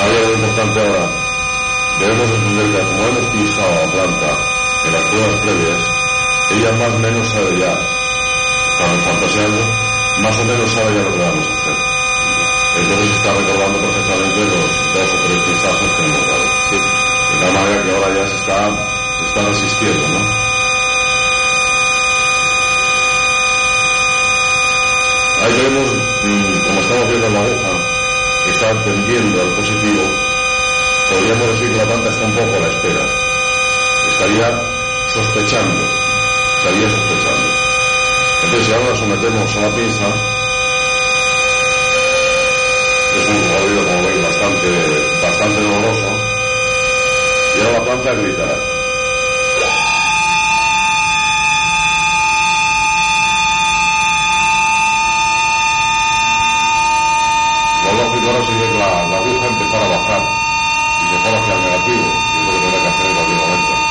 Hay algo importante ahora. Debemos entender que como hemos utilizado a la planta en las pruebas previas, ella más o menos sabe ya, estamos fantaseando, más o menos sabe ya lo que vamos a hacer. Entonces está recordando perfectamente los dos o tres pinchazos que hemos dado. De tal manera que ahora ya se está, se está resistiendo, ¿no? Ahí vemos, mm, como estamos viendo la aguja, que está tendiendo al positivo, podríamos decir que la planta está un poco a la espera. Estaría sospechando, estaría sospechando. Entonces, si ahora sometemos a la pinza, es un ruido, como veis, bastante, bastante doloroso, y ahora la planta gritará. y dejar hacia el negativo, que es lo que tendrá que hacer en cualquier momento.